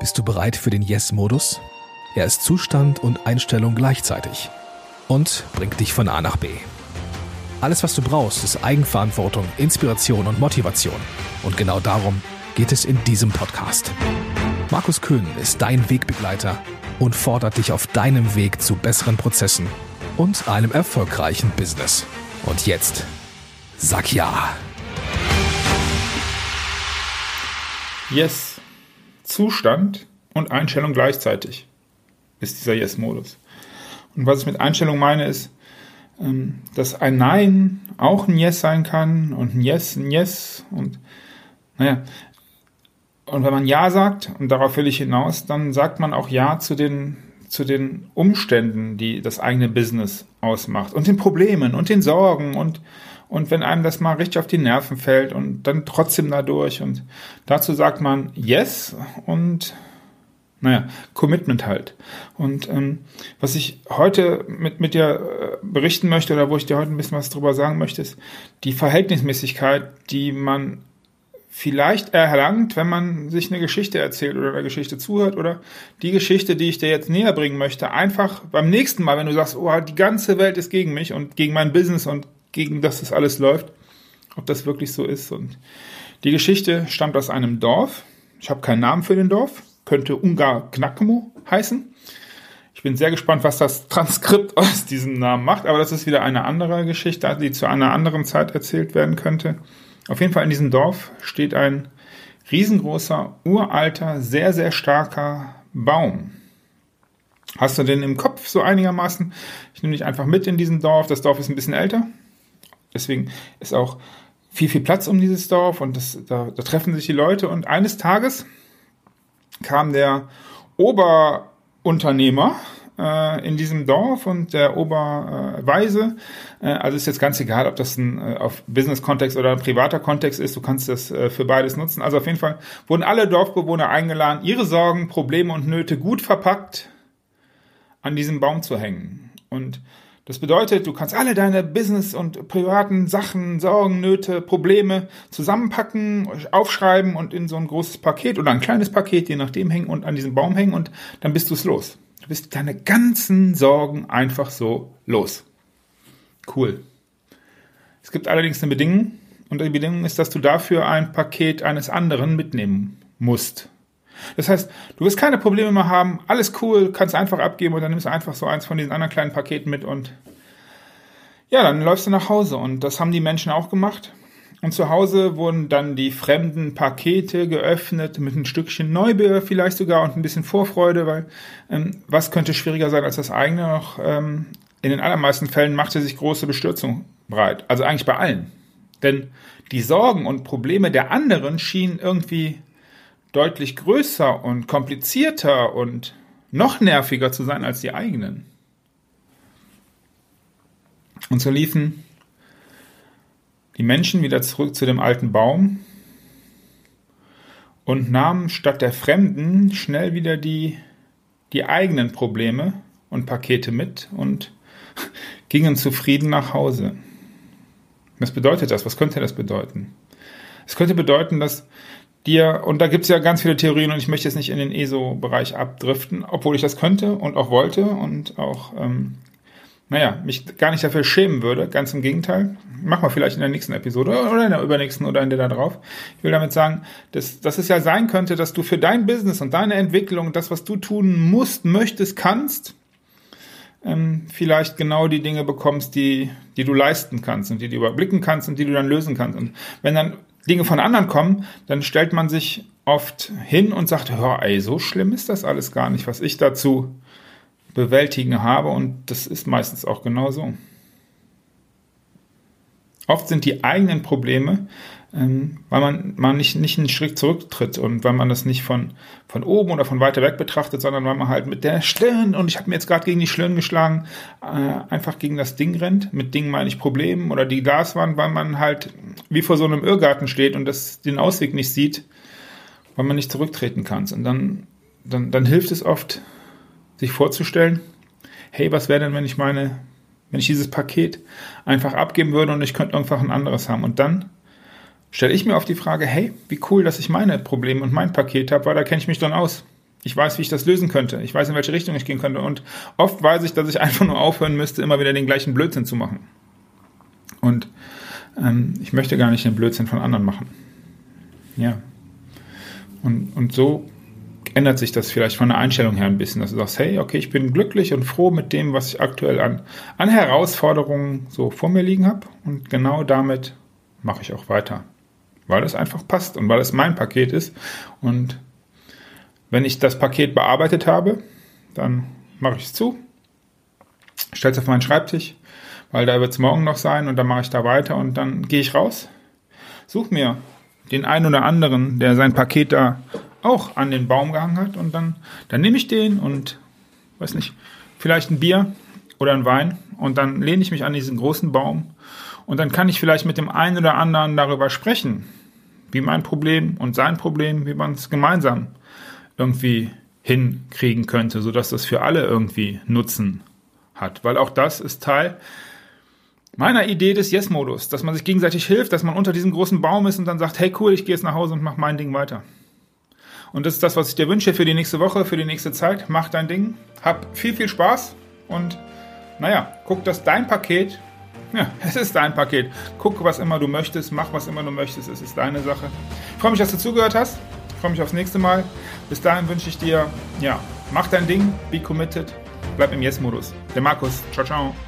Bist du bereit für den Yes-Modus? Er ist Zustand und Einstellung gleichzeitig und bringt dich von A nach B. Alles, was du brauchst, ist Eigenverantwortung, Inspiration und Motivation. Und genau darum geht es in diesem Podcast. Markus Köhn ist dein Wegbegleiter und fordert dich auf deinem Weg zu besseren Prozessen und einem erfolgreichen Business. Und jetzt, sag ja. Yes. Zustand und Einstellung gleichzeitig ist dieser Yes-Modus. Und was ich mit Einstellung meine, ist, ähm, dass ein Nein auch ein Yes sein kann und ein Yes ein Yes und naja. Und wenn man Ja sagt, und darauf will ich hinaus, dann sagt man auch Ja zu den, zu den Umständen, die das eigene Business ausmacht und den Problemen und den Sorgen und, und wenn einem das mal richtig auf die Nerven fällt und dann trotzdem dadurch und dazu sagt man Yes und naja, Commitment halt. Und ähm, was ich heute mit, mit dir äh, berichten möchte oder wo ich dir heute ein bisschen was drüber sagen möchte, ist die Verhältnismäßigkeit, die man vielleicht erlangt, wenn man sich eine Geschichte erzählt oder eine Geschichte zuhört oder die Geschichte, die ich dir jetzt näher bringen möchte, einfach beim nächsten Mal, wenn du sagst, oh, die ganze Welt ist gegen mich und gegen mein Business und gegen das das alles läuft, ob das wirklich so ist. Und die Geschichte stammt aus einem Dorf. Ich habe keinen Namen für den Dorf, könnte Ungar Knackemo heißen. Ich bin sehr gespannt, was das Transkript aus diesem Namen macht, aber das ist wieder eine andere Geschichte, die zu einer anderen Zeit erzählt werden könnte. Auf jeden Fall in diesem Dorf steht ein riesengroßer, uralter, sehr, sehr starker Baum. Hast du den im Kopf so einigermaßen? Ich nehme dich einfach mit in diesem Dorf. Das Dorf ist ein bisschen älter. Deswegen ist auch viel, viel Platz um dieses Dorf und das, da, da treffen sich die Leute. Und eines Tages kam der Oberunternehmer äh, in diesem Dorf und der Oberweise, äh, also ist jetzt ganz egal, ob das ein äh, auf Business-Kontext oder ein privater Kontext ist, du kannst das für beides nutzen. Also auf jeden Fall wurden alle Dorfbewohner eingeladen, ihre Sorgen, Probleme und Nöte gut verpackt an diesem Baum zu hängen. Und das bedeutet, du kannst alle deine Business- und privaten Sachen, Sorgen, Nöte, Probleme zusammenpacken, aufschreiben und in so ein großes Paket oder ein kleines Paket, je nachdem, hängen und an diesem Baum hängen und dann bist du es los. Du bist deine ganzen Sorgen einfach so los. Cool. Es gibt allerdings eine Bedingung und die Bedingung ist, dass du dafür ein Paket eines anderen mitnehmen musst. Das heißt, du wirst keine Probleme mehr haben, alles cool, kannst einfach abgeben und dann nimmst du einfach so eins von diesen anderen kleinen Paketen mit und ja, dann läufst du nach Hause und das haben die Menschen auch gemacht. Und zu Hause wurden dann die fremden Pakete geöffnet mit ein Stückchen Neubier vielleicht sogar und ein bisschen Vorfreude, weil ähm, was könnte schwieriger sein als das eigene noch? Ähm, in den allermeisten Fällen machte sich große Bestürzung breit. Also eigentlich bei allen. Denn die Sorgen und Probleme der anderen schienen irgendwie deutlich größer und komplizierter und noch nerviger zu sein als die eigenen. Und so liefen die Menschen wieder zurück zu dem alten Baum und nahmen statt der Fremden schnell wieder die, die eigenen Probleme und Pakete mit und gingen zufrieden nach Hause. Was bedeutet das? Was könnte das bedeuten? Es könnte bedeuten, dass dir, und da gibt es ja ganz viele Theorien und ich möchte jetzt nicht in den ESO-Bereich abdriften, obwohl ich das könnte und auch wollte und auch, ähm, naja, mich gar nicht dafür schämen würde, ganz im Gegenteil. Machen wir vielleicht in der nächsten Episode oder in der übernächsten oder in der da drauf. Ich will damit sagen, dass, dass es ja sein könnte, dass du für dein Business und deine Entwicklung, das, was du tun musst, möchtest, kannst, ähm, vielleicht genau die Dinge bekommst, die, die du leisten kannst und die du überblicken kannst und die du dann lösen kannst. Und wenn dann Dinge von anderen kommen, dann stellt man sich oft hin und sagt, hör, ey, so schlimm ist das alles gar nicht, was ich dazu bewältigen habe. Und das ist meistens auch genau so. Oft sind die eigenen Probleme ähm, weil man, man nicht, nicht einen Schritt zurücktritt und weil man das nicht von, von oben oder von weiter weg betrachtet, sondern weil man halt mit der Stirn, und ich habe mir jetzt gerade gegen die Stirn geschlagen, äh, einfach gegen das Ding rennt. Mit Ding meine ich Problemen oder die Glaswand, weil man halt wie vor so einem Irrgarten steht und das, den Ausweg nicht sieht, weil man nicht zurücktreten kann. Und dann, dann, dann hilft es oft, sich vorzustellen, hey, was wäre denn, wenn ich meine, wenn ich dieses Paket einfach abgeben würde und ich könnte einfach ein anderes haben. Und dann stelle ich mir auf die Frage, hey, wie cool, dass ich meine Probleme und mein Paket habe, weil da kenne ich mich dann aus. Ich weiß, wie ich das lösen könnte. Ich weiß, in welche Richtung ich gehen könnte. Und oft weiß ich, dass ich einfach nur aufhören müsste, immer wieder den gleichen Blödsinn zu machen. Und ähm, ich möchte gar nicht den Blödsinn von anderen machen. Ja. Und, und so ändert sich das vielleicht von der Einstellung her ein bisschen, dass du sagst, hey, okay, ich bin glücklich und froh mit dem, was ich aktuell an, an Herausforderungen so vor mir liegen habe. Und genau damit mache ich auch weiter. Weil es einfach passt und weil es mein Paket ist. Und wenn ich das Paket bearbeitet habe, dann mache ich es zu, stelle es auf meinen Schreibtisch, weil da wird es morgen noch sein und dann mache ich da weiter und dann gehe ich raus, suche mir den einen oder anderen, der sein Paket da auch an den Baum gehangen hat und dann, dann nehme ich den und, weiß nicht, vielleicht ein Bier oder ein Wein und dann lehne ich mich an diesen großen Baum und dann kann ich vielleicht mit dem einen oder anderen darüber sprechen, wie mein Problem und sein Problem, wie man es gemeinsam irgendwie hinkriegen könnte, sodass das für alle irgendwie Nutzen hat. Weil auch das ist Teil meiner Idee des Yes-Modus, dass man sich gegenseitig hilft, dass man unter diesem großen Baum ist und dann sagt, hey cool, ich gehe jetzt nach Hause und mache mein Ding weiter. Und das ist das, was ich dir wünsche für die nächste Woche, für die nächste Zeit. Mach dein Ding, hab viel, viel Spaß und naja, guck, dass dein Paket, ja, es ist dein Paket. Guck, was immer du möchtest, mach, was immer du möchtest, es ist deine Sache. Ich freue mich, dass du zugehört hast. Ich freue mich aufs nächste Mal. Bis dahin wünsche ich dir, ja, mach dein Ding, be committed, bleib im Yes-Modus. Der Markus, ciao, ciao.